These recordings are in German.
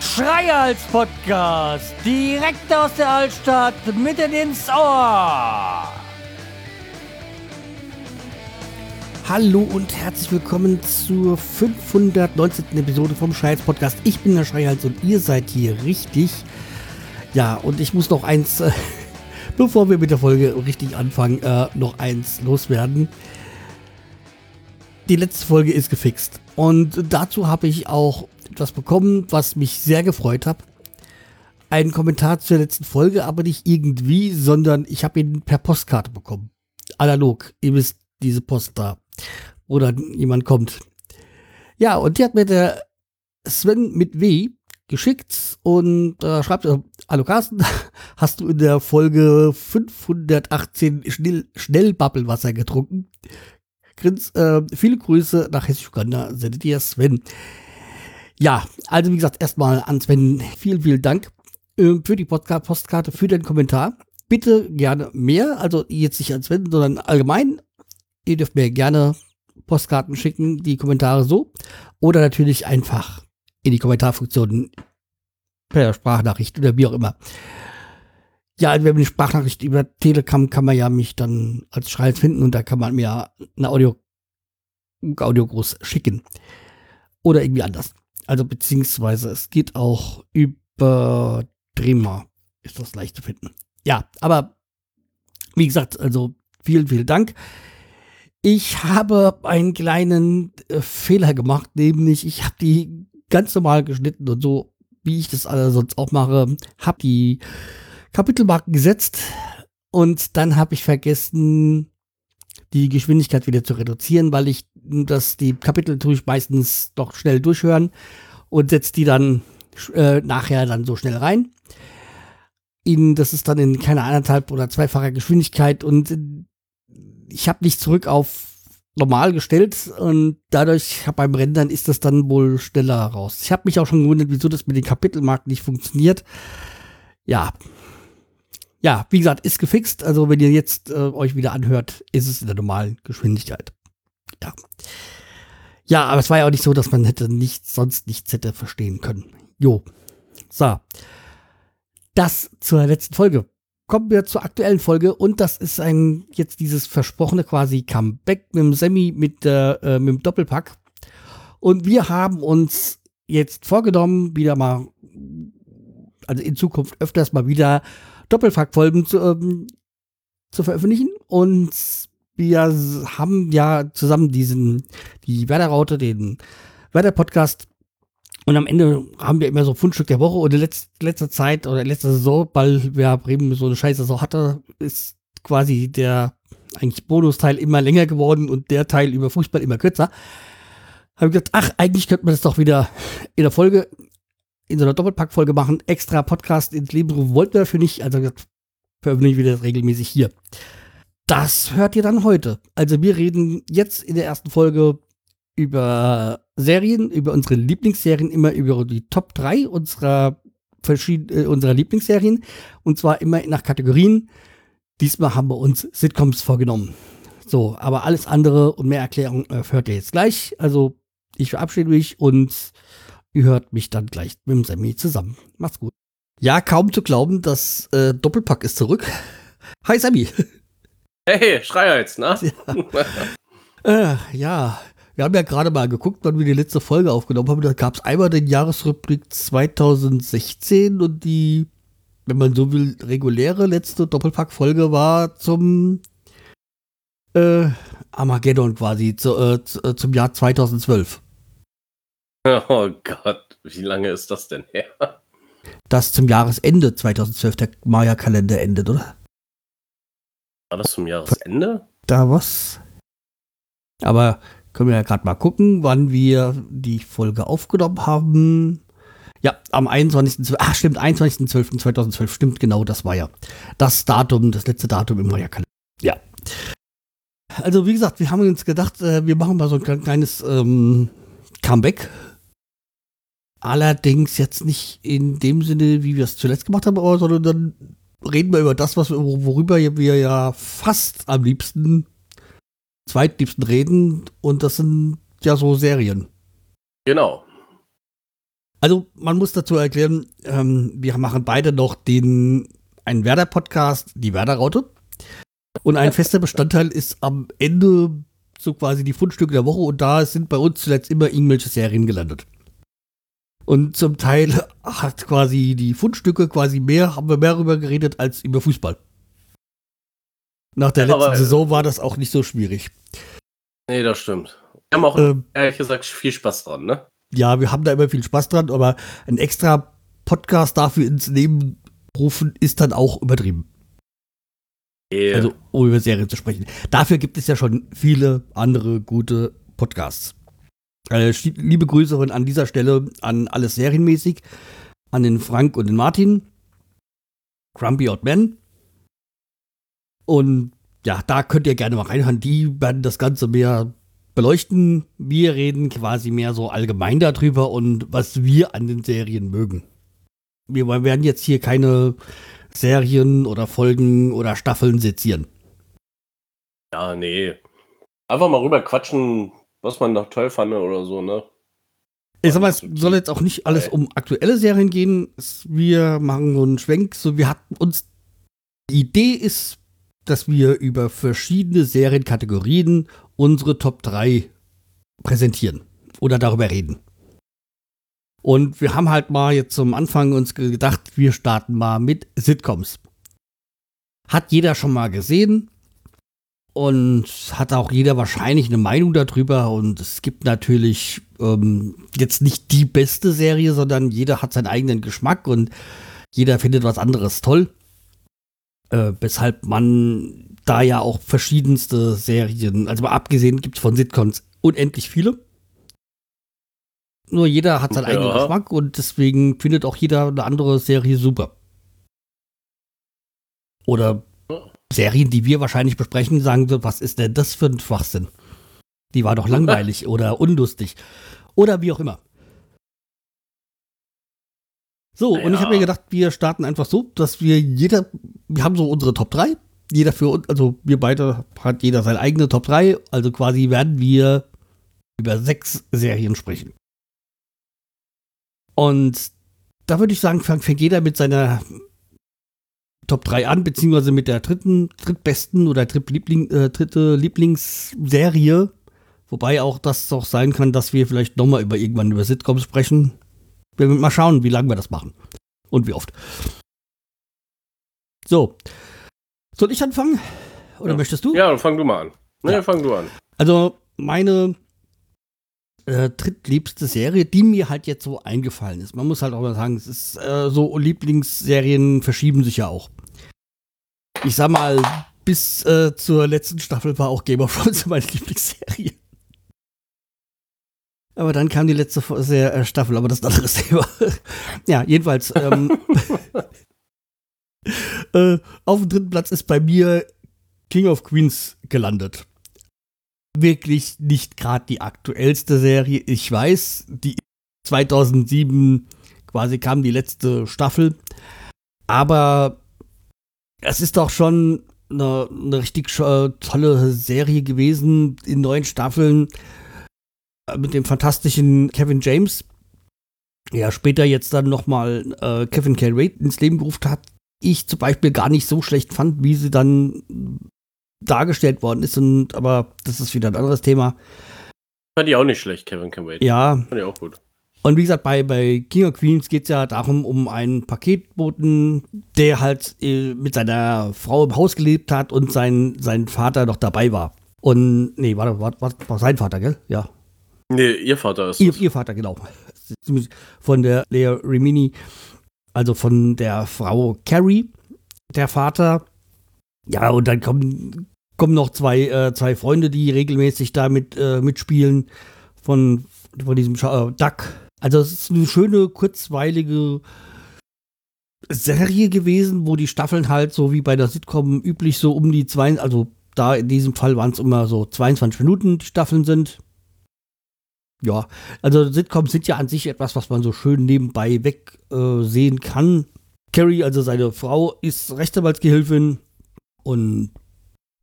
Schreihals Podcast, direkt aus der Altstadt, mitten ins Ohr. Hallo und herzlich willkommen zur 519. Episode vom Schreihals Podcast. Ich bin der Schreihals und ihr seid hier richtig. Ja, und ich muss noch eins, äh, bevor wir mit der Folge richtig anfangen, äh, noch eins loswerden. Die letzte Folge ist gefixt. Und dazu habe ich auch etwas bekommen, was mich sehr gefreut hat. Ein Kommentar zur letzten Folge, aber nicht irgendwie, sondern ich habe ihn per Postkarte bekommen. Analog. Ihr wisst, diese Post da. Oder jemand kommt. Ja, und die hat mir der Sven mit W geschickt und äh, schreibt, hallo Carsten, hast du in der Folge 518 schnell, getrunken? Grins, äh, viele Grüße nach Hessisch-Uganda, sendet ihr Sven. Ja, also wie gesagt, erstmal an Sven vielen, vielen Dank äh, für die Podcast Postkarte, für den Kommentar. Bitte gerne mehr, also jetzt nicht an Sven, sondern allgemein. Ihr dürft mir gerne Postkarten schicken, die Kommentare so. Oder natürlich einfach in die Kommentarfunktion per Sprachnachricht oder wie auch immer. Ja, wenn man eine Sprachnachricht über Telegram kann man ja mich dann als Schreib finden und da kann man mir eine Audio, Audio groß schicken. Oder irgendwie anders. Also beziehungsweise es geht auch über Drema. Ist das leicht zu finden. Ja, aber wie gesagt, also vielen, vielen Dank. Ich habe einen kleinen äh, Fehler gemacht, nämlich ich habe die ganz normal geschnitten und so, wie ich das alle sonst auch mache, habe die Kapitelmarken gesetzt und dann habe ich vergessen, die Geschwindigkeit wieder zu reduzieren, weil ich das die Kapitel tue ich meistens doch schnell durchhören und setze die dann äh, nachher dann so schnell rein. In, das ist dann in keine anderthalb oder zweifacher Geschwindigkeit und ich habe nicht zurück auf normal gestellt und dadurch beim Rendern ist das dann wohl schneller raus. Ich habe mich auch schon gewundert, wieso das mit den Kapitelmarken nicht funktioniert. Ja, ja, wie gesagt, ist gefixt. Also wenn ihr jetzt äh, euch wieder anhört, ist es in der normalen Geschwindigkeit. Ja. Ja, aber es war ja auch nicht so, dass man hätte nicht, sonst nichts hätte verstehen können. Jo. So. Das zur letzten Folge. Kommen wir zur aktuellen Folge und das ist ein, jetzt dieses versprochene quasi Comeback mit dem Semi mit, äh, mit dem Doppelpack. Und wir haben uns jetzt vorgenommen, wieder mal, also in Zukunft öfters mal wieder Doppelpack-Folgen zu, ähm, zu veröffentlichen. Und wir haben ja zusammen diesen, die Werder-Raute, den Werder-Podcast. Und am Ende haben wir immer so Fundstück der Woche. Und in letz, letzter Zeit oder in letzter Saison, weil wir Bremen so eine scheiße Saison hatte, ist quasi der eigentlich Bonusteil immer länger geworden und der Teil über Fußball immer kürzer. Habe gesagt, ach, eigentlich könnte man das doch wieder in der Folge in so einer Doppelpack-Folge machen, extra Podcast ins Leben rufen wollten wir dafür nicht, also veröffentlichen wir das regelmäßig hier. Das hört ihr dann heute. Also wir reden jetzt in der ersten Folge über Serien, über unsere Lieblingsserien, immer über die Top 3 unserer, verschied äh, unserer Lieblingsserien und zwar immer nach Kategorien. Diesmal haben wir uns Sitcoms vorgenommen. So, aber alles andere und mehr Erklärung äh, hört ihr jetzt gleich. Also ich verabschiede mich und Ihr hört mich dann gleich mit dem Sammy zusammen. Macht's gut. Ja, kaum zu glauben, das äh, Doppelpack ist zurück. Hi Sammy. Hey, Schreihals, na? Ja. äh, ja, wir haben ja gerade mal geguckt, wann wir die letzte Folge aufgenommen haben. Da gab es einmal den Jahresrückblick 2016 und die, wenn man so will, reguläre letzte Doppelpack-Folge war zum äh, Armageddon quasi, zu, äh, äh zum Jahr 2012. Oh Gott, wie lange ist das denn her? Das zum Jahresende 2012 der Maya-Kalender endet, oder? War das zum Jahresende? Da was? Aber können wir ja gerade mal gucken, wann wir die Folge aufgenommen haben. Ja, am 21.12. Ach, stimmt, 21.12.2012. Stimmt, genau, das war ja das Datum, das letzte Datum im Maya-Kalender. Ja. Also, wie gesagt, wir haben uns gedacht, äh, wir machen mal so ein kleines ähm, Comeback Allerdings jetzt nicht in dem Sinne, wie wir es zuletzt gemacht haben, aber, sondern dann reden wir über das, was worüber wir ja fast am liebsten zweitliebsten reden und das sind ja so Serien. Genau. Also man muss dazu erklären, ähm, wir machen beide noch den einen Werder-Podcast, die Werder-Raute. Und ein fester Bestandteil ist am Ende so quasi die Fundstücke der Woche und da sind bei uns zuletzt immer irgendwelche Serien gelandet. Und zum Teil hat quasi die Fundstücke quasi mehr, haben wir mehr darüber geredet als über Fußball. Nach der letzten Aber, äh, Saison war das auch nicht so schwierig. Nee, das stimmt. Wir haben auch, Ähm, ehrlich gesagt, viel Spaß dran, ne? ja, wir haben da immer viel Spaß dran, aber ein extra Podcast dafür ins Leben rufen ist dann auch übertrieben. Eh, Also, um über Serien zu sprechen. Dafür gibt es ja schon viele andere gute Podcasts. Äh, sch- liebe Grüße an dieser Stelle an alles serienmäßig, an den Frank und den Martin, Grumpy Old Man. Und ja, da könnt ihr gerne mal reinhören. Die werden das Ganze mehr beleuchten. Wir reden quasi mehr so allgemein darüber und was wir an den Serien mögen. Wir werden jetzt hier keine Serien oder Folgen oder Staffeln sezieren. ja, nee. Einfach mal rüber quatschen, was man noch toll fand oder so, ne? Ich sag mal, es soll jetzt auch nicht alles um aktuelle Serien gehen. Wir machen so einen Schwenk. So, wir hatten uns. Die Idee ist, dass wir über verschiedene Serienkategorien unsere Top 3 präsentieren oder darüber reden. Und wir haben halt mal jetzt zum Anfang uns gedacht, wir starten mal mit Sitcoms. Hat jeder schon mal gesehen und hat auch jeder wahrscheinlich eine Meinung darüber. Und es gibt natürlich ähm, jetzt nicht die beste Serie, sondern jeder hat seinen eigenen Geschmack und jeder findet was anderes toll. Äh, weshalb man da ja auch verschiedenste Serien, also mal abgesehen gibt es von Sitcoms unendlich viele. Nur jeder hat seinen Ja. eigenen Geschmack und deswegen findet auch jeder eine andere Serie super. Oder Serien, die wir wahrscheinlich besprechen, sagen so, was ist denn das für ein Schwachsinn? Die war doch langweilig oder unlustig. Oder wie auch immer. So, und ich habe mir gedacht, wir starten einfach so, dass wir jeder, wir haben so unsere Top 3. Jeder für uns, also wir beide hat jeder seine eigene Top 3. Also quasi werden wir über sechs Serien sprechen. Und da würde ich sagen, fängt, fängt jeder mit seiner Top 3 an, beziehungsweise mit der dritten, drittbesten oder Drittliebling, äh, dritte Lieblingsserie. Wobei auch das doch sein kann, dass wir vielleicht nochmal über irgendwann über Sitcoms sprechen. Wir werden mal schauen, wie lange wir das machen. Und wie oft. So. Soll ich anfangen? Oder Ja. möchtest du? Ja, dann fang du mal an. Ne, Ja. fang du an. Also meine äh, drittliebste Serie, die mir halt jetzt so eingefallen ist. Man muss halt auch mal sagen, es ist äh, so Lieblingsserien verschieben sich ja auch. Ich sag mal, bis äh, zur letzten Staffel war auch Game of Thrones meine Lieblingsserie. Aber dann kam die letzte Fo- Se- äh, Staffel, aber das ist ein anderes Thema. ja, jedenfalls. Ähm, äh, auf dem dritten Platz ist bei mir King of Queens gelandet wirklich nicht gerade die aktuellste Serie. Ich weiß, die 2007 quasi kam die letzte Staffel, aber es ist doch schon eine, eine richtig äh, tolle Serie gewesen in neun Staffeln mit dem fantastischen Kevin James. Ja, später jetzt dann nochmal äh, Kevin K. Wade ins Leben gerufen hat. Ich zum Beispiel gar nicht so schlecht fand, wie sie dann dargestellt worden ist. Und, aber das ist wieder ein anderes Thema. Fand ich auch nicht schlecht, Kevin Can Wait. Ja, Fand ich auch gut. und wie gesagt, bei, bei King of Queens geht es ja darum, um einen Paketboten, der halt äh, mit seiner Frau im Haus gelebt hat und sein, sein Vater noch dabei war. Und, nee, war, war, war, war sein Vater, gell? Ja. Nee, ihr Vater ist Ihr, ihr Vater, genau. Von der Lea Rimini, also von der Frau Carrie, der Vater. Ja, und dann kommen, kommen noch zwei, äh, zwei Freunde, die regelmäßig da mit, äh, mitspielen von, von diesem Scha äh, Duck. Also es ist eine schöne, kurzweilige Serie gewesen, wo die Staffeln halt so wie bei der Sitcom üblich so um die zwei, also da in diesem Fall waren es immer so 22 Minuten die Staffeln sind. Ja, also Sitcoms sind ja an sich etwas, was man so schön nebenbei weg äh, kann. Carrie, also seine Frau, ist Rechtsanwaltsgehilfin und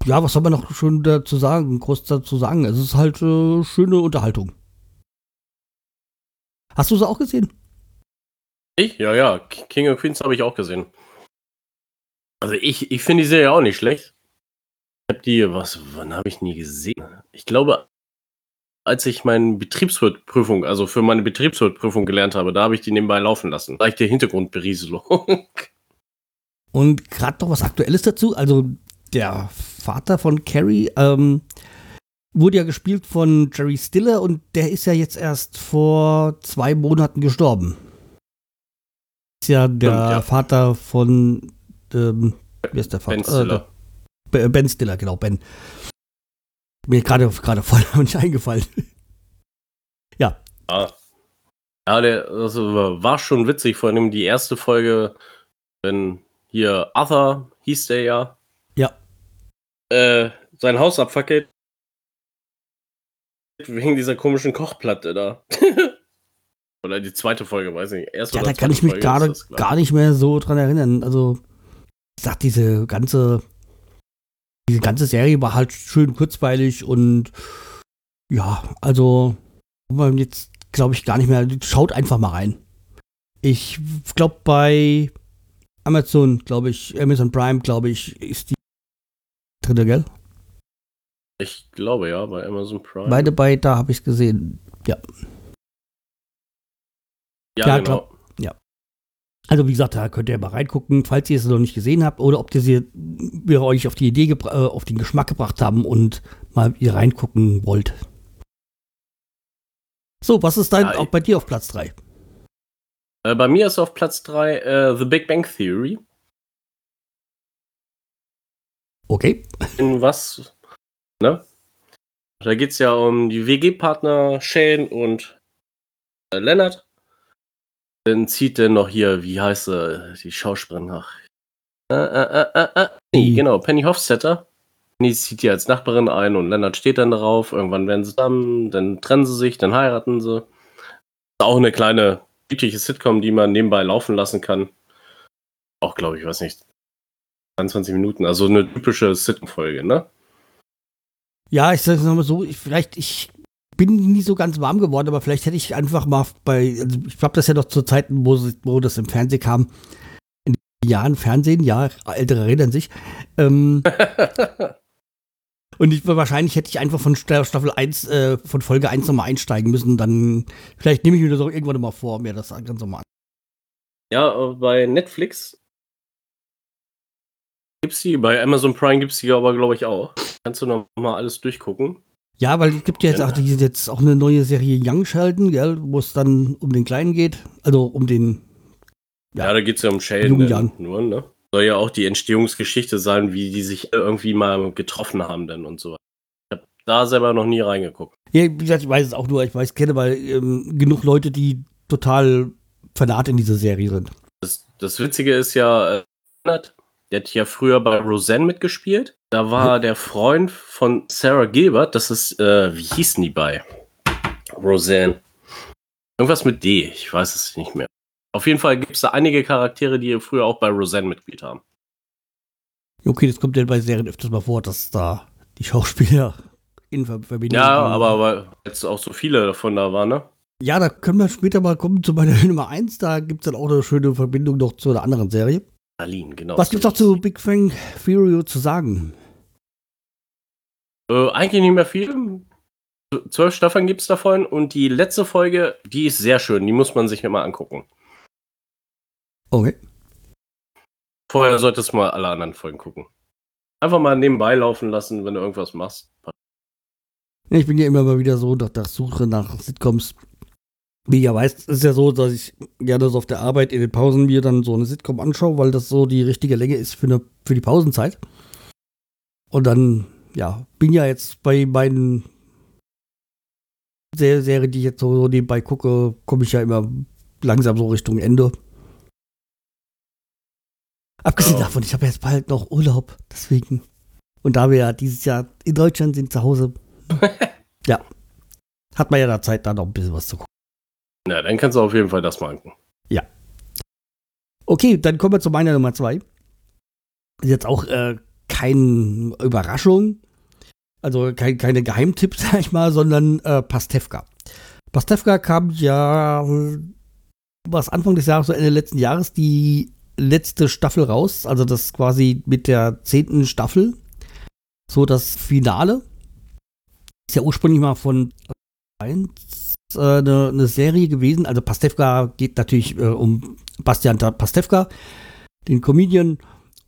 ja, was soll man noch schon dazu sagen, groß dazu sagen? Es ist halt äh, schöne Unterhaltung. Hast du sie auch gesehen? Ich? Ja, ja. King of Queens habe ich auch gesehen. Also ich, ich finde die Serie auch nicht schlecht. Ich habe die, was, wann habe ich nie gesehen? Ich glaube, als ich meine Betriebswirtprüfung, also für meine Betriebswirtprüfung gelernt habe, da habe ich die nebenbei laufen lassen. Leichte Hintergrundberieselung. Und gerade noch was Aktuelles dazu. Also der Vater von Carrie ähm, wurde ja gespielt von Jerry Stiller und der ist ja jetzt erst vor zwei Monaten gestorben. Ist ja der Stimmt, ja. Vater von ähm, wie ist der Vater? Ben Stiller. Äh, der- ben Stiller, genau, Ben. Mir gerade gerade voll nicht eingefallen. ja, Ja, ja der also war schon witzig, vor allem die erste Folge, wenn hier Arthur hieß der ja, ja. äh, sein Haus abfackelt. Wegen dieser komischen Kochplatte da. oder die zweite Folge, weiß ich nicht. Erste Ja, da kann ich mich Folge das, ich. gar nicht mehr so dran erinnern. Also, ich sag, diese ganze, diese ganze Serie war halt schön kurzweilig und ja, also, man jetzt glaube ich gar nicht mehr. Schaut einfach mal rein. Ich glaube bei Amazon, glaube ich, Amazon Prime, glaube ich, ist die dritte, gell? Ich glaube ja, bei Amazon Prime. Beide bei, da habe ich es gesehen. Ja. ja, ja, genau. Also wie gesagt, da könnt ihr mal reingucken, falls ihr es noch nicht gesehen habt oder ob ihr sie, wir euch auf die Idee, äh, auf den Geschmack gebracht haben und mal ihr reingucken wollt. So, was ist dann Ja, auch bei dir auf Platz 3? Äh, bei mir ist auf Platz 3 äh, The Big Bang Theory. Okay. In was? Ne? Da geht es ja um die WG-Partner Shane und äh, Leonard. Dann zieht er noch hier, wie heißt sie, die Schauspielerin nach. Äh, äh, äh, äh, äh, nee, genau, Penny Hofstetter. Penny zieht die als Nachbarin ein und Leonard steht dann drauf. Irgendwann werden sie zusammen, dann trennen sie sich, dann heiraten sie. Ist auch eine kleine, übliche Sitcom, die man nebenbei laufen lassen kann. Auch, glaube ich, weiß nicht, 22 Minuten. Also eine typische Sitcom-Folge, ne? Ja, ich sage es nochmal so, ich, vielleicht, ich bin nie so ganz warm geworden, aber vielleicht hätte ich einfach mal bei, also ich glaube, das ist ja noch zu Zeiten, wo, wo das im Fernsehen kam, in den Jahren Fernsehen, ja, ältere erinnern sich. Ähm, Und ich, wahrscheinlich hätte ich einfach von Sta- Staffel 1, äh, von Folge 1 nochmal einsteigen müssen. Dann, vielleicht nehme ich mir das auch irgendwann mal vor, mir das ganz normal an. Ja, äh, bei Netflix gibt's die, bei Amazon Prime gibt's die aber, glaube ich, auch. Kannst du noch mal alles durchgucken? Ja, weil es gibt ja jetzt auch, die, jetzt auch eine neue Serie Young Sheldon, gell, wo es dann um den Kleinen geht. Also um den, Ja, Ja. da geht's ja um Sheldon nur, ne? Soll ja auch die Entstehungsgeschichte sein, wie die sich irgendwie mal getroffen haben dann und so weiter. Ich habe da selber noch nie reingeguckt. ja, wie gesagt, ich weiß es auch nur, ich weiß, kenne weil ähm, genug Leute, die total fanat in dieser Serie sind. Das, das Witzige ist ja, äh, der hat ja früher bei Roseanne mitgespielt. Da war der Freund von Sarah Gilbert, das ist, äh, wie hießen die bei Roseanne? Irgendwas mit D, ich weiß es nicht mehr. Auf jeden Fall gibt es da einige Charaktere, die früher auch bei Roseanne mitgespielt haben. Okay, das kommt ja bei Serien öfters mal vor, dass da die Schauspieler in Ver Verbindung Ja, aber weil jetzt auch so viele davon da waren, ne? Ja, da können wir später mal kommen zu meiner Nummer 1. Da gibt es dann auch eine schöne Verbindung noch zu einer anderen Serie. Berlin, genau. Was gibt's noch zu Big Bang Theory zu sagen? Äh, eigentlich nicht mehr viel. Zwölf Staffeln gibt's davon und die letzte Folge, die ist sehr schön, die muss man sich mal angucken. Okay. Vorher solltest du mal alle anderen Folgen gucken. Einfach mal nebenbei laufen lassen, wenn du irgendwas machst. Ich bin ja immer mal wieder so nach der Suche nach Sitcoms. Wie ihr weißt, ist ja so, dass ich gerne so auf der Arbeit in den Pausen mir dann so eine Sitcom anschaue, weil das so die richtige Länge ist für, eine, für die Pausenzeit. Und dann, ja, bin ja jetzt bei meinen Ser Serien, die ich jetzt so, nebenbei gucke, komme ich ja immer langsam so Richtung Ende. Abgesehen Oh. davon, ich habe jetzt bald noch Urlaub, deswegen. Und da wir ja dieses Jahr in Deutschland sind, zu Hause, ja, hat man ja da Zeit, da noch ein bisschen was zu gucken. Na, dann kannst du auf jeden Fall das mal angucken. Okay, dann kommen wir zu meiner Nummer zwei. Ist jetzt auch äh, keine Überraschung, also kein, keine Geheimtipps, sag ich mal, sondern äh, Pastewka. Pastewka kam ja was Anfang des Jahres, so Ende letzten Jahres, die letzte Staffel raus, also das quasi mit der zehnten Staffel, so das Finale. Ist ja ursprünglich mal von 1 äh, eine, eine, Serie gewesen. Also Pastewka geht natürlich äh, um Bastian Pastewka, den Comedian.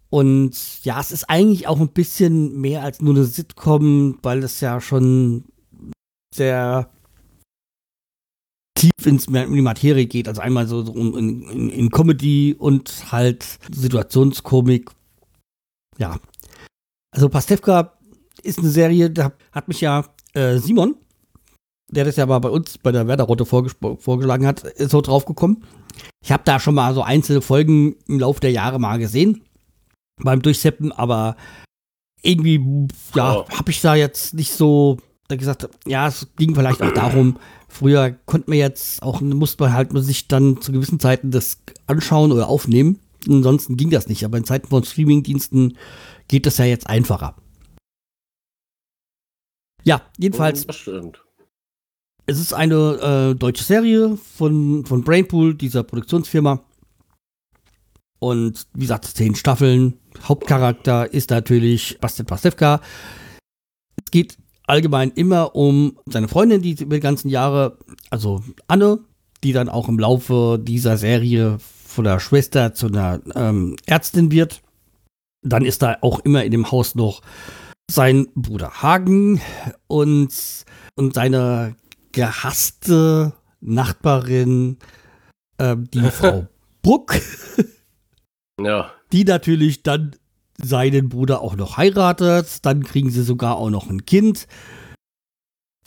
Und ja, es ist eigentlich auch ein bisschen mehr als nur eine Sitcom, weil es ja schon sehr tief ins, in die Materie geht. Also einmal so, so in, in, in, Comedy und halt Situationskomik. Ja. Also Pastewka ist eine Serie, da hat mich ja äh, Simon, der das ja mal bei uns bei der Werderrotte vorgeschlagen hat, ist so drauf gekommen. Ich habe da schon mal so einzelne Folgen im Laufe der Jahre mal gesehen beim Durchseppen, aber irgendwie, ja, oh. habe ich da jetzt nicht so gesagt, ja, es ging vielleicht auch darum, früher konnte man jetzt auch, musste man halt sich dann zu gewissen Zeiten das anschauen oder aufnehmen. Ansonsten ging das nicht, aber in Zeiten von Streamingdiensten geht das ja jetzt einfacher. Ja, jedenfalls. Es ist eine äh, deutsche Serie von, von Brainpool, dieser Produktionsfirma. Und wie gesagt, zehn Staffeln. Hauptcharakter ist natürlich Bastian Pastewka. Es geht allgemein immer um seine Freundin, die über die ganzen Jahre, also Anne, die dann auch im Laufe dieser Serie von der Schwester zu einer ähm, Ärztin wird. Dann ist da auch immer in dem Haus noch sein Bruder Hagen und, und seine gehasste Nachbarin, äh, die Frau Bruck. Ja. Die natürlich dann seinen Bruder auch noch heiratet. Dann kriegen sie sogar auch noch ein Kind.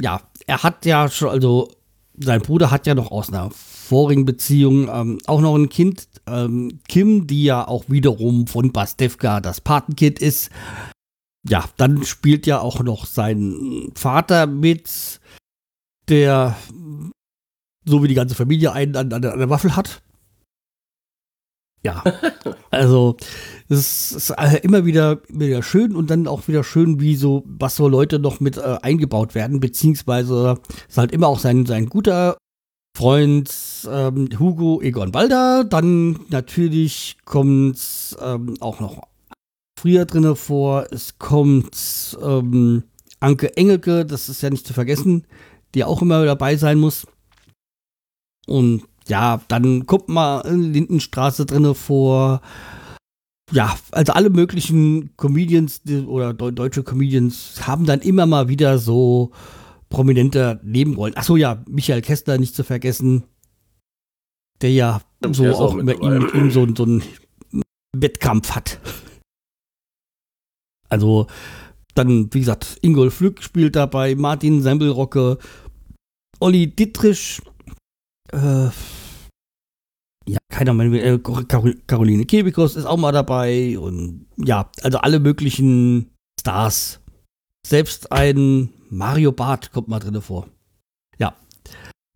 Ja, er hat ja schon, also sein Bruder hat ja noch aus einer vorigen Beziehung ähm, auch noch ein Kind, ähm, Kim, die ja auch wiederum von Bastevka das Patenkind ist ja, dann spielt ja auch noch sein Vater mit, der so wie die ganze Familie einen an, an, an der Waffel hat. Ja, also es ist immer wieder, wieder schön und dann auch wieder schön, wie so, was so Leute noch mit äh, eingebaut werden, beziehungsweise ist halt immer auch sein, sein guter Freund ähm, Hugo Egon Balder. Dann natürlich kommt ähm, auch noch früher drin vor. Es kommt ähm, Anke Engelke, das ist ja nicht zu vergessen, die auch immer dabei sein muss. Und ja, dann kommt mal Lindenstraße drin vor. Ja, also alle möglichen Comedians oder deutsche Comedians haben dann immer mal wieder so prominente Nebenrollen. Achso, ja, Michael Kessler nicht zu vergessen, der ja so auch, auch immer ihm, ihm so, so einen Wettkampf hat. Also dann, wie gesagt, Ingolf Flück spielt dabei, Martin Sembelrocke, Olli Dittrich, äh, ja, keiner mehr, äh, Caroline Kebekus ist auch mal dabei und ja, also alle möglichen Stars. Selbst ein Mario Barth kommt mal drin vor. Ja.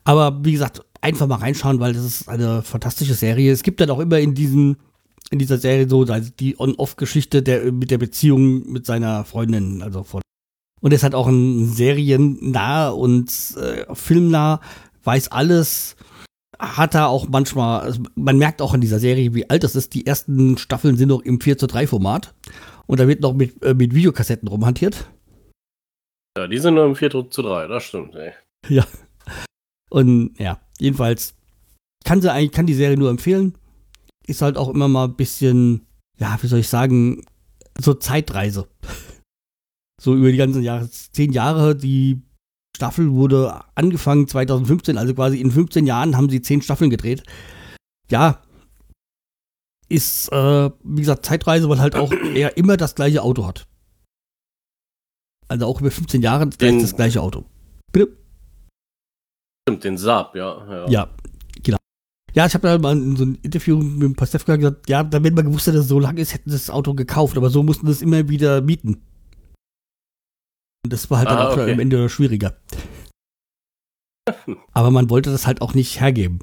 Aber wie gesagt, einfach mal reinschauen, weil das ist eine fantastische Serie. Es gibt dann auch immer in diesen in dieser Serie so also die On-Off-Geschichte der, mit der Beziehung mit seiner Freundin, also von. Und er ist halt auch ein seriennah und äh, filmnah, weiß alles, hat er auch manchmal, also man merkt auch in dieser Serie, wie alt das ist. Die ersten Staffeln sind noch im 4 zu 3 Format. Und da wird noch mit, äh, mit Videokassetten rumhantiert. Ja, die sind nur im 4 zu 3, das stimmt, ey. Ja. Und ja, jedenfalls kann sie eigentlich, kann die Serie nur empfehlen ist halt auch immer mal ein bisschen, ja, wie soll ich sagen, so Zeitreise. So über die ganzen Jahre, zehn Jahre, die Staffel wurde angefangen 2015, also quasi in 15 Jahren haben sie zehn Staffeln gedreht. Ja, ist, äh, wie gesagt, Zeitreise, weil halt auch er immer das gleiche Auto hat. Also auch über 15 Jahre den, das gleiche Auto. Bitte? Stimmt, den Saab, ja. Ja, ja ja, ich habe da mal in so einem Interview mit dem Pastewka gesagt, ja, da wenn man gewusst hätte, dass es so lang ist, hätten sie das Auto gekauft, aber so mussten sie es immer wieder mieten. Und das war halt ah, dann auch okay. am Ende schwieriger. aber man wollte das halt auch nicht hergeben.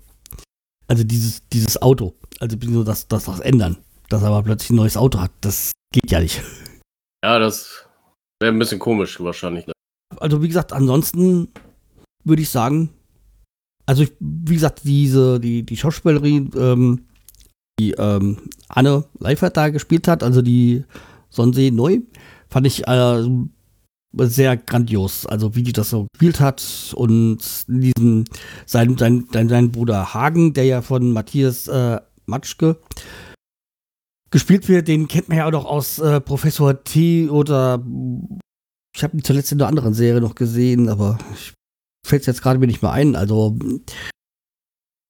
Also dieses, dieses Auto. Also das, das, das ändern. Dass er aber plötzlich ein neues Auto hat. Das geht ja nicht. Ja, das wäre ein bisschen komisch wahrscheinlich. Ne? Also wie gesagt, ansonsten würde ich sagen, also ich, wie gesagt, diese, die, die Schauspielerin, ähm, die ähm, Anne Leifert da gespielt hat, also die Sonsee Neu, fand ich äh, sehr grandios. Also wie die das so gespielt hat und diesen, sein, sein, sein, sein Bruder Hagen, der ja von Matthias äh, Matschke gespielt wird, den kennt man ja auch noch aus äh, Professor T oder ich habe ihn zuletzt in einer anderen Serie noch gesehen, aber ich fällt jetzt gerade mir nicht mehr ein. Also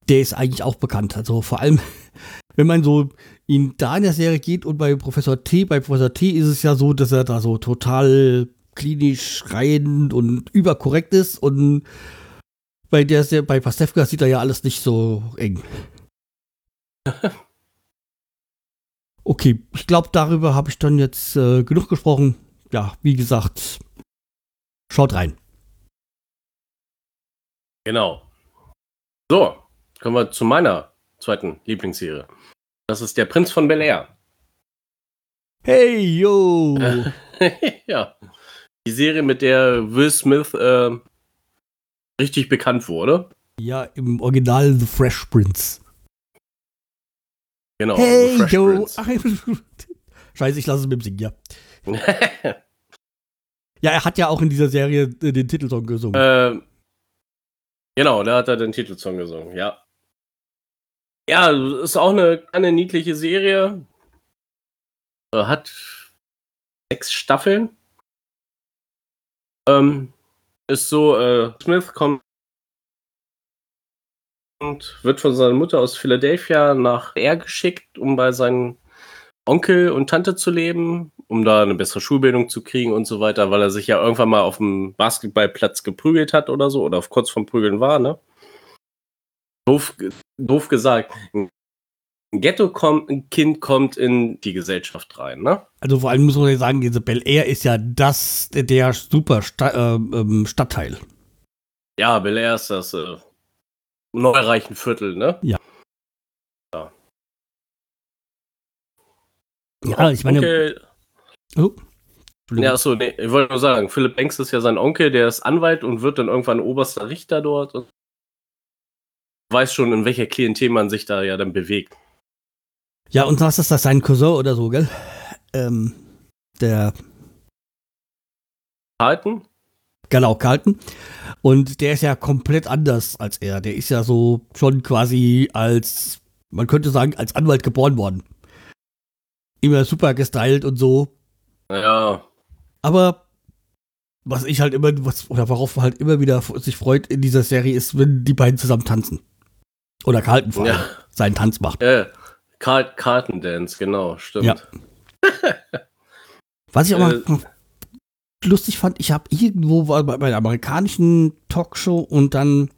der ist eigentlich auch bekannt. Also vor allem, wenn man so ihn da in der Serie geht und bei Professor T, bei Professor T ist es ja so, dass er da so total klinisch rein und überkorrekt ist und bei der bei Pastewka sieht er ja alles nicht so eng. Okay, ich glaube, darüber habe ich dann jetzt äh, genug gesprochen. Ja, wie gesagt, schaut rein. Genau. So, kommen wir zu meiner zweiten Lieblingsserie. Das ist der Prinz von Bel Air. Hey, yo! ja. Die Serie, mit der Will Smith äh, richtig bekannt wurde. Ja, im Original The Fresh Prince. Genau. Hey, yo! Ach, Scheiße, ich lasse es mit dem Singen, ja. ja, er hat ja auch in dieser Serie äh, den Titelsong gesungen. Äh, genau, da hat er den Titelsong gesungen, ja. Ja, ist auch eine, eine niedliche Serie. Äh, hat sechs Staffeln. Ähm, ist so, äh, Smith kommt und wird von seiner Mutter aus Philadelphia nach R geschickt, um bei seinen Onkel und Tante zu leben, um da eine bessere Schulbildung zu kriegen und so weiter, weil er sich ja irgendwann mal auf dem Basketballplatz geprügelt hat oder so, oder kurz vom Prügeln war, ne? Doof, doof gesagt. Ein Ghetto-Kind kommt in die Gesellschaft rein, ne? Also vor allem muss man ja sagen, diese Bel Air ist ja das, der super Sta äh, ähm, Stadtteil. Ja, Bel Air ist das äh, neureichen Viertel, ne? Ja. Ja, ja ich meine. Okay. Oh. Ja, achso, nee, ich wollte nur sagen, Philipp Banks ist ja sein Onkel, der ist Anwalt und wird dann irgendwann oberster Richter dort und weiß schon, in welcher Klientel man sich da ja dann bewegt. Ja, und was ist das, sein Cousin oder so, gell? Ähm, der. Carlton? Genau, Carlton. Und der ist ja komplett anders als er. Der ist ja so schon quasi als, man könnte sagen, als Anwalt geboren worden. Immer super gestylt und so. Ja. Aber was ich halt immer, was, oder worauf man halt immer wieder sich freut in dieser Serie, ist, wenn die beiden zusammen tanzen. Oder Carlton vor allem ja. seinen Tanz macht. Ja, Carl Carlton Dance, genau, stimmt. Ja. was ich mal äh, lustig fand, ich habe irgendwo bei, bei der amerikanischen Talkshow und dann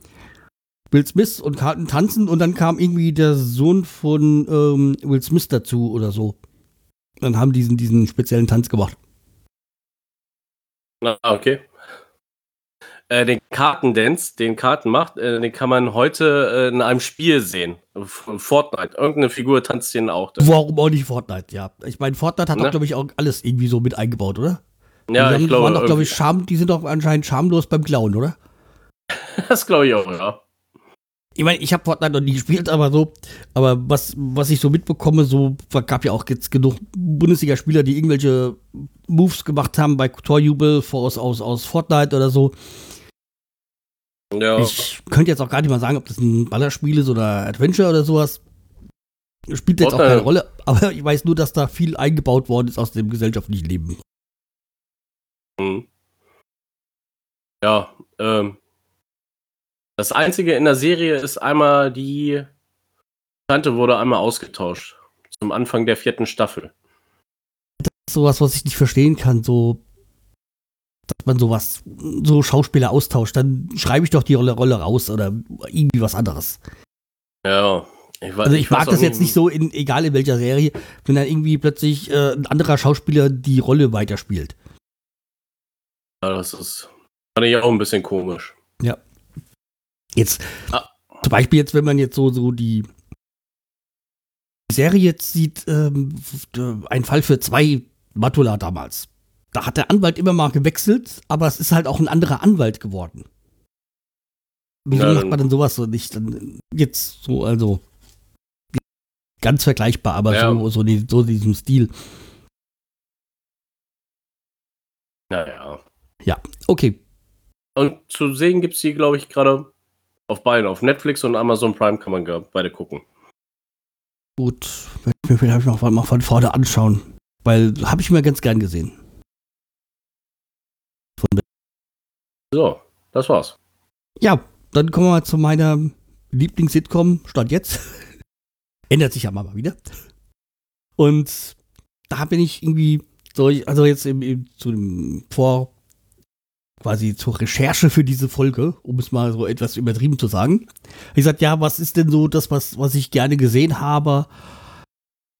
Will Smith und Carlton tanzen und dann kam irgendwie der Sohn von ähm, Will Smith dazu oder so. Dann haben diesen diesen speziellen Tanz gemacht. Na, okay. Äh, den Kartendance, den Karten macht, äh, den kann man heute äh, in einem Spiel sehen. Fortnite. Irgendeine Figur tanzt den auch. Dann. Warum auch nicht Fortnite, ja. Ich meine, Fortnite hat ne? doch, glaube ich, auch alles irgendwie so mit eingebaut, oder? Ja, die ich glaube. Waren doch, glaube ich, Scham, die sind doch anscheinend schamlos beim Klauen, oder? das glaube ich auch, ja. Ich meine, ich habe Fortnite noch nie gespielt, aber so, aber was, was ich so mitbekomme, so gab ja auch jetzt genug Bundesligaspieler, die irgendwelche Moves gemacht haben bei Torjubel aus, aus, aus Fortnite oder so. Ja. Ich könnte jetzt auch gar nicht mal sagen, ob das ein Ballerspiel ist oder Adventure oder sowas. Spielt jetzt auch keine Rolle, aber ich weiß nur, dass da viel eingebaut worden ist aus dem gesellschaftlichen Leben. Mhm. Ja, ähm. Das Einzige in der Serie ist einmal die Tante wurde einmal ausgetauscht. Zum Anfang der vierten Staffel. Das ist sowas, was ich nicht verstehen kann, so dass man sowas, so Schauspieler austauscht, dann schreibe ich doch die Rolle, Rolle raus oder irgendwie was anderes. Ja. Ich weiß, also ich, ich mag das jetzt nicht so, in, egal in welcher Serie, wenn dann irgendwie plötzlich äh, ein anderer Schauspieler die Rolle weiterspielt. Ja, das ist. Fand ich auch ein bisschen komisch. Ja. Jetzt, ah. zum Beispiel jetzt, wenn man jetzt so, so die Serie jetzt sieht, ähm, ein Fall für zwei Matula damals. Da hat der Anwalt immer mal gewechselt, aber es ist halt auch ein anderer Anwalt geworden. Wieso Ja, macht man denn sowas so nicht? Dann jetzt so, also ganz vergleichbar, aber Ja. so, so, die, so diesem Stil. Naja. Okay, Und zu sehen gibt es die, glaube ich, gerade auf beiden. Auf Netflix und Amazon Prime kann man beide gucken. gut. Werde ich mir vielleicht noch mal von vorne anschauen. Weil habe ich mir ganz gern gesehen. So, das war's. Ja, dann kommen wir zu meiner Lieblings-Sitcom, Stand jetzt. Ändert sich ja mal wieder. Und da bin ich irgendwie, so, also jetzt im, im, zu dem Vor, quasi zur Recherche für diese Folge, um es mal so etwas übertrieben zu sagen. Ich gesagt, ja, was ist denn so das, was, was ich gerne gesehen habe?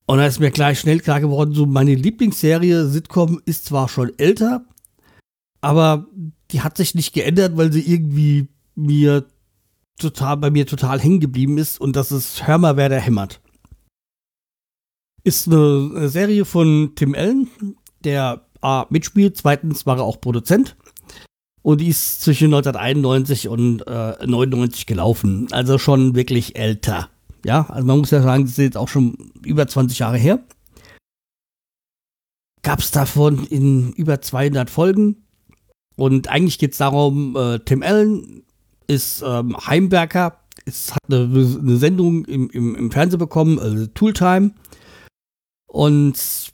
Und da ist mir gleich schnell klar geworden, so meine Lieblingsserie Sitcom ist zwar schon älter, aber die hat sich nicht geändert, weil sie irgendwie mir total, bei mir total hängen geblieben ist und das ist Hör mal, wer da hämmert. Ist eine, Serie von Tim Allen, der A, mitspielt, zweitens war er auch Produzent. Und die ist zwischen 1991 und äh, 99 gelaufen. Also schon wirklich älter. Ja, also man muss ja sagen, das ist jetzt auch schon über 20 Jahre her. Gab es davon in über 200 Folgen. Und eigentlich geht es darum, äh, Tim Allen ist ähm, Heimwerker, ist, hat eine, eine Sendung im, im, im Fernsehen bekommen, also Tooltime. Und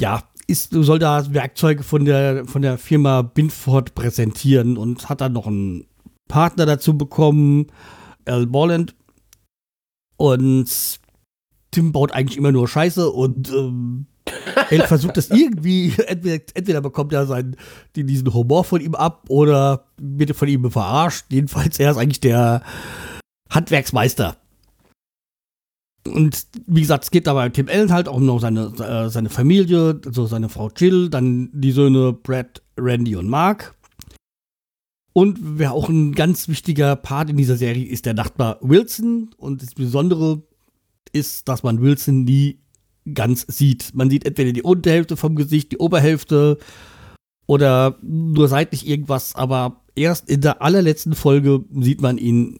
ja, ist, soll da Werkzeuge von der, von der Firma Binford präsentieren und hat dann noch einen Partner dazu bekommen, Al Borland. Und Tim baut eigentlich immer nur Scheiße und ähm, er versucht das irgendwie, entweder, entweder bekommt er seinen, die, diesen Humor von ihm ab oder wird von ihm verarscht. Jedenfalls, er ist eigentlich der Handwerksmeister. Und wie gesagt, es geht dabei Tim Allen halt auch noch seine, äh, seine Familie, also seine Frau Jill, dann die Söhne Brad, Randy und Mark. Und wer auch ein ganz wichtiger Part in dieser Serie ist der Nachbar Wilson. Und das Besondere ist, dass man Wilson nie ganz sieht. Man sieht entweder die Unterhälfte vom Gesicht, die Oberhälfte oder nur seitlich irgendwas, aber erst in der allerletzten Folge sieht man ihn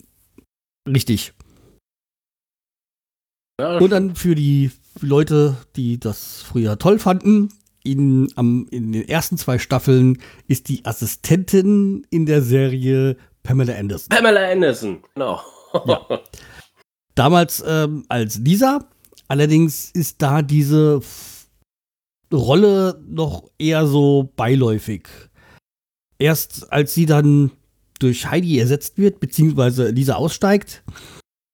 richtig. Ja, Und dann für die Leute, die das früher toll fanden, in, am, in den ersten zwei Staffeln ist die Assistentin in der Serie Pamela Anderson. Pamela Anderson, genau. Ja. Damals ähm, als Lisa. Allerdings ist da diese Rolle noch eher so beiläufig. Erst als sie dann durch Heidi ersetzt wird, beziehungsweise Lisa aussteigt,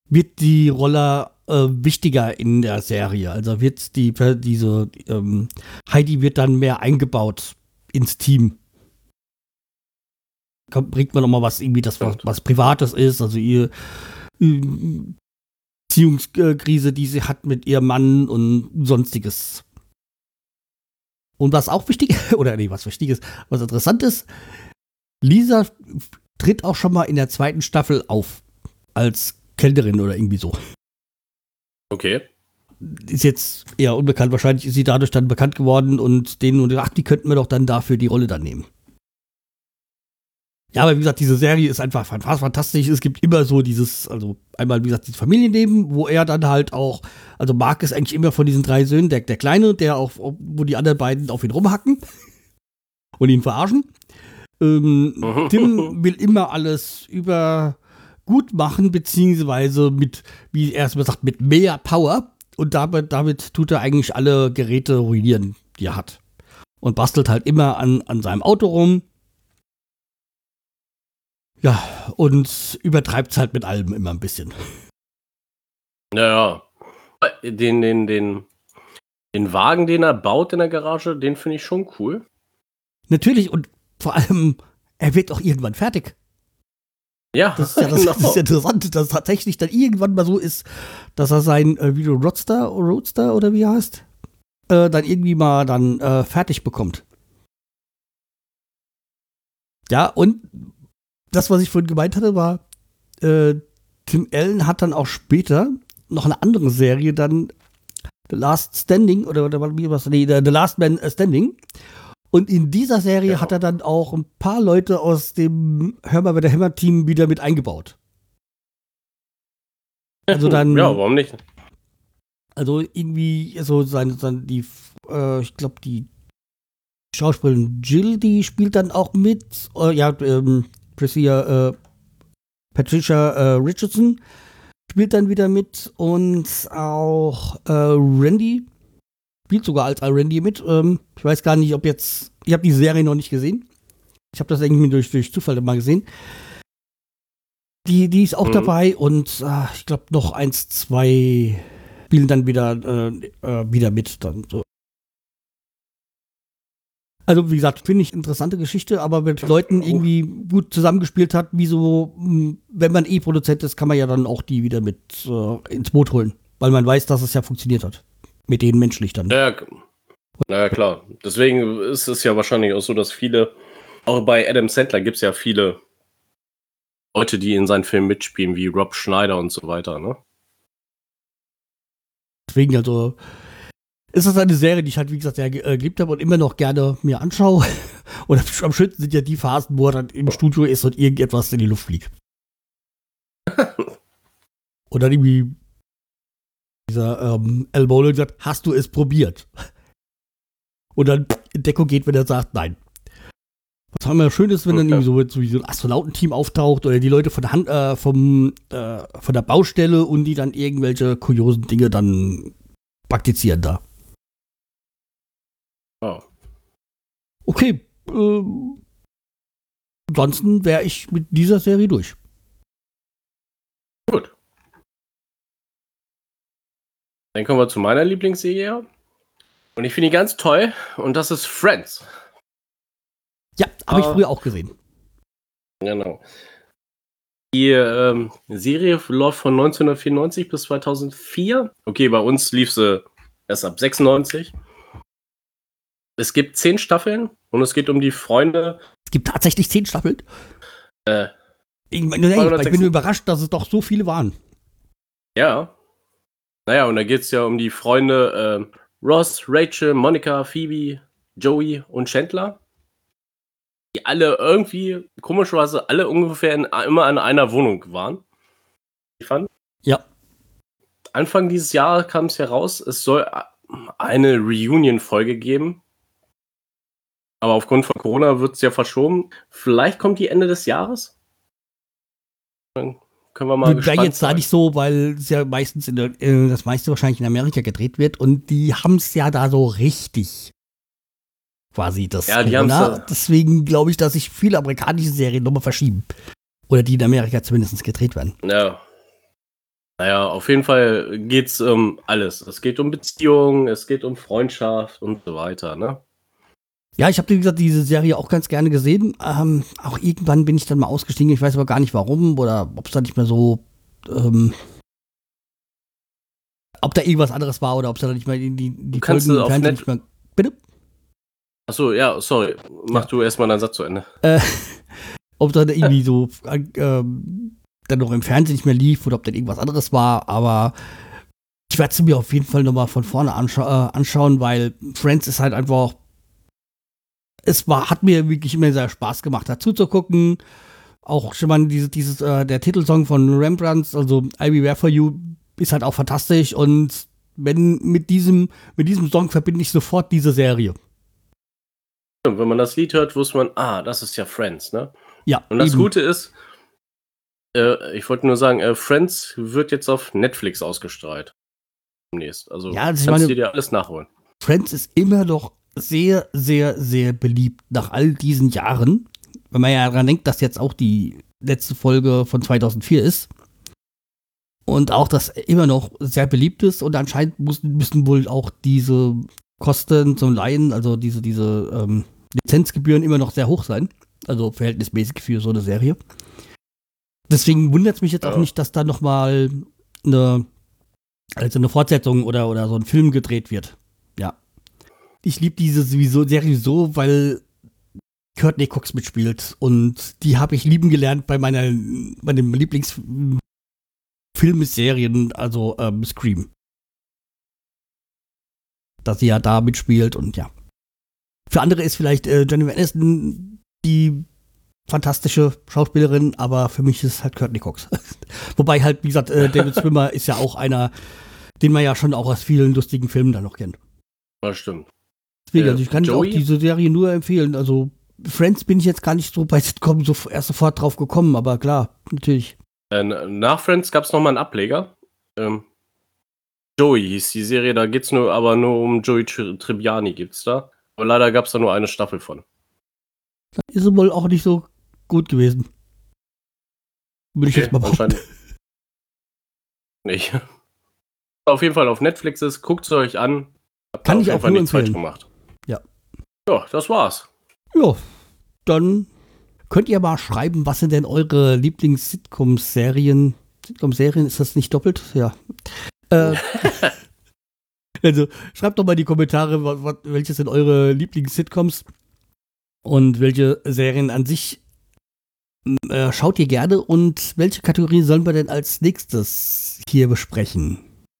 wird die Rolle äh, wichtiger in der Serie. Also wird die diese ähm, Heidi wird dann mehr eingebaut ins Team. Kommt, bringt man noch mal was irgendwie das was, was Privates ist, also ihr ähm, Beziehungskrise, die sie hat mit ihrem Mann und sonstiges. Und was auch wichtig, oder nee, was wichtig ist, was interessant ist, Lisa tritt auch schon mal in der zweiten Staffel auf. Als Kellnerin oder irgendwie so. Okay. Ist jetzt eher unbekannt. Wahrscheinlich ist sie dadurch dann bekannt geworden und denen und ach, die könnten wir doch dann dafür die Rolle dann nehmen. Ja, aber wie gesagt, diese Serie ist einfach fan- fantastisch. Es gibt immer so dieses, also einmal, wie gesagt, dieses Familienleben, wo er dann halt auch, also Mark ist eigentlich immer von diesen drei Söhnen der, der Kleine, der auch, wo die anderen beiden auf ihn rumhacken und ihn verarschen. Ähm. Tim will immer alles über gut machen, beziehungsweise mit, wie er es immer sagt, mit mehr Power. Und damit, damit tut er eigentlich alle Geräte ruinieren, die er hat. Und bastelt halt immer an, an seinem Auto rum. Ja, und übertreibt es halt mit allem immer ein bisschen. Naja. Den, den, den, den Wagen, den er baut in der Garage, den finde ich schon cool. Natürlich, und vor allem, er wird auch irgendwann fertig. Ja, Das ist ja das, genau. das ist ja interessant, dass es tatsächlich dann irgendwann mal so ist, dass er sein äh, Video Roadster, Roadster oder wie er heißt, äh, dann irgendwie mal dann äh, fertig bekommt. Ja, und das, was ich vorhin gemeint hatte, war, äh, Tim Allen hat dann auch später noch eine andere Serie dann The Last Standing oder, oder was? Nee, The Last Man Standing. Und in dieser Serie Ja. hat er dann auch ein paar Leute aus dem Hör mal, wer der Hammer-Team wieder mit eingebaut. Also dann- Ja, warum nicht? Also irgendwie so sein, sein die, äh, ich glaube die Schauspielerin Jill, die spielt dann auch mit. Äh, ja, ähm, Patricia, äh, Patricia äh, Richardson spielt dann wieder mit und auch äh, Randy spielt sogar als Randy mit. Ähm, ich weiß gar nicht, ob jetzt, ich habe die Serie noch nicht gesehen. Ich habe das irgendwie durch, durch Zufall mal gesehen. Die, die ist auch Mhm. dabei und äh, ich glaube noch eins, zwei spielen dann wieder, äh, äh, wieder mit. Dann so. Also wie gesagt, finde ich interessante Geschichte, aber mit Leuten irgendwie gut zusammengespielt hat, wie so, mh, wenn man eh Produzent ist, kann man ja dann auch die wieder mit äh, ins Boot holen, weil man weiß, dass es ja funktioniert hat. Mit denen menschlich dann. Ja, naja, klar. Deswegen ist es ja wahrscheinlich auch so, dass viele, auch bei Adam Sandler gibt es ja viele Leute, die in seinen Filmen mitspielen, wie Rob Schneider und so weiter, ne? Deswegen, also, ist das eine Serie, die ich halt, wie gesagt, sehr äh, geliebt habe und immer noch gerne mir anschaue. Und am schönsten sind ja die Phasen, wo er dann im Studio ist und irgendetwas in die Luft fliegt. und dann irgendwie dieser ähm, Al Bowling sagt, hast du es probiert? Und dann in Deckung geht, wenn er sagt, nein. Was wir schön ist, wenn dann Okay. irgendwie so, so ein Astronautenteam auftaucht oder die Leute von der Hand, äh, vom, äh, von der Baustelle und die dann irgendwelche kuriosen Dinge dann praktizieren da. Ja. Okay. Ähm, ansonsten wäre ich mit dieser Serie durch. Gut. Dann kommen wir zu meiner Lieblingsserie. Und ich finde die ganz toll. Und das ist Friends. Ja, habe ich Ah. früher auch gesehen. Genau. Die ähm, Serie läuft von 1994 bis 2004. Okay, bei uns lief sie erst ab 96. Es gibt zehn Staffeln und es geht um die Freunde. Es gibt tatsächlich zehn Staffeln. Äh, Ich, meine, nee, 206. ich bin überrascht, dass es doch so viele waren. ja. Naja, und da geht es ja um die Freunde ähm, Ross, Rachel, Monica, Phoebe, Joey und Chandler. Die alle irgendwie, komischerweise, alle ungefähr in, immer in einer Wohnung waren. Ich fand. Ja. Anfang dieses Jahres kam es heraus, es soll eine Reunion-Folge geben. Aber aufgrund von Corona wird es ja verschoben. Vielleicht kommt die Ende des Jahres. Dann können wir mal Die wäre jetzt da nicht so, weil es ja meistens in der, äh, das meiste wahrscheinlich in Amerika gedreht wird und die haben es ja da so richtig. Quasi das. Ja, die haben's da- Deswegen glaube ich, dass sich viele amerikanische Serien nochmal verschieben. Oder die in Amerika zumindest gedreht werden. Ja. Naja, auf jeden Fall geht's um alles. Es geht um Beziehungen, es geht um Freundschaft und so weiter, ne? Ja, ich habe, wie gesagt, diese Serie auch ganz gerne gesehen. Ähm, auch irgendwann bin ich dann mal ausgestiegen. Ich weiß aber gar nicht warum oder ob es da nicht mehr so. Ähm, ob da irgendwas anderes war oder ob es da nicht mehr in die, die kannst Folgen du auf Net- nicht mehr. Bitte? Achso, ja, sorry. Mach Ja. du erstmal deinen Satz zu Ende. Äh, ob da irgendwie so äh, dann noch im Fernsehen nicht mehr lief oder ob dann irgendwas anderes war, aber ich werde es mir auf jeden Fall nochmal von vorne anscha äh, anschauen, weil Friends ist halt einfach. Es war, hat mir wirklich immer sehr Spaß gemacht, dazu zu gucken. Auch schon mal dieses, dieses äh, der Titelsong von Rembrandts, also I'll Be There For You, ist halt auch fantastisch und wenn mit diesem, mit diesem Song verbinde ich sofort diese Serie. Und wenn man das Lied hört, wusste man, ah, das ist ja Friends, ne? Ja. Und das eben. Gute ist, äh, ich wollte nur sagen, äh, Friends wird jetzt auf Netflix ausgestrahlt. Demnächst. Also Ja, also ich kannst meine- du dir alles nachholen. Friends ist immer noch sehr, sehr, sehr beliebt nach all diesen Jahren. Wenn man ja daran denkt, dass jetzt auch die letzte Folge von 2004 ist. Und auch, dass immer noch sehr beliebt ist. Und anscheinend müssen, müssen wohl auch diese Kosten zum Leihen, also diese, diese ähm, Lizenzgebühren immer noch sehr hoch sein. Also verhältnismäßig für so eine Serie. Deswegen wundert es mich jetzt auch nicht, dass da noch mal eine, also eine Fortsetzung oder, oder so ein Film gedreht wird. Ich liebe diese sowieso Serie so, weil Courtney Cox mitspielt und die habe ich lieben gelernt bei meiner bei dem Lieblingsfilmserien, also ähm, Scream. Dass sie ja da mitspielt und ja. für andere ist vielleicht äh, Jennifer Aniston die fantastische Schauspielerin, aber für mich ist halt Courtney Cox. Wobei halt, wie gesagt, äh, David Swimmer ist ja auch einer, den man ja schon auch aus vielen lustigen Filmen dann noch kennt. Das stimmt. Deswegen, also ich kann Joey? auch diese Serie nur empfehlen. Also Friends bin ich jetzt gar nicht so bei Sitcom so erst sofort drauf gekommen, aber klar, natürlich. Äh, nach Friends gab es nochmal einen Ableger. Ähm, Joey hieß die Serie, da geht's nur, aber nur um Joey Tri Tribbiani gibt's da. Aber leider gab es da nur eine Staffel von. Ist wohl auch nicht so gut gewesen. Würde ich jetzt mal behaupten. nicht. Auf jeden Fall auf Netflix ist, guckt es euch an. Habt Kann ich auch nur nichts falsch empfehlen. gemacht. Ja. Ja, das war's. Ja, dann könnt ihr mal schreiben, was sind denn eure Lieblings-Sitcom-Serien? Sitcom-Serien, ist das nicht doppelt? Ja. Äh, also, schreibt doch mal in die Kommentare, was, was, welche sind eure Lieblings-Sitcoms und welche Serien an sich äh, schaut ihr gerne und welche Kategorie sollen wir denn als nächstes hier besprechen?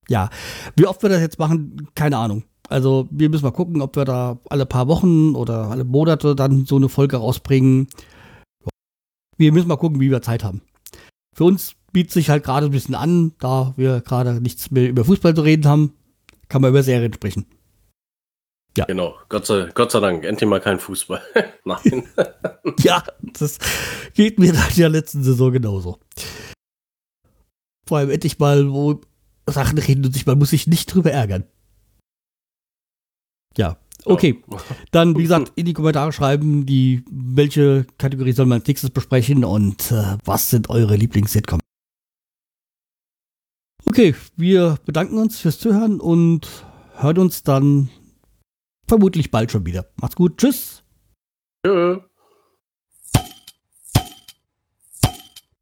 Ja, wie oft wir das jetzt machen, keine Ahnung. Also wir müssen mal gucken, ob wir da alle paar Wochen oder alle Monate dann so eine Folge rausbringen. Wir müssen mal gucken, wie wir Zeit haben. Für uns bietet sich halt gerade ein bisschen an, da wir gerade nichts mehr über Fußball zu reden haben, kann man über Serien sprechen. Genau. Gott sei, Gott sei Dank. Endlich mal kein Fußball. Nein. Ja, das geht mir nach der letzten Saison genauso. Vor allem endlich mal, wo Sachen reden und sich, man muss sich nicht drüber ärgern. Ja, okay. Dann, wie gesagt, in die Kommentare schreiben, die, welche Kategorie soll man als nächstes besprechen und äh, was sind eure Lieblings-Sitcom. Okay, wir bedanken uns fürs Zuhören und hören uns dann vermutlich bald schon wieder. Macht's gut, tschüss. Tschö.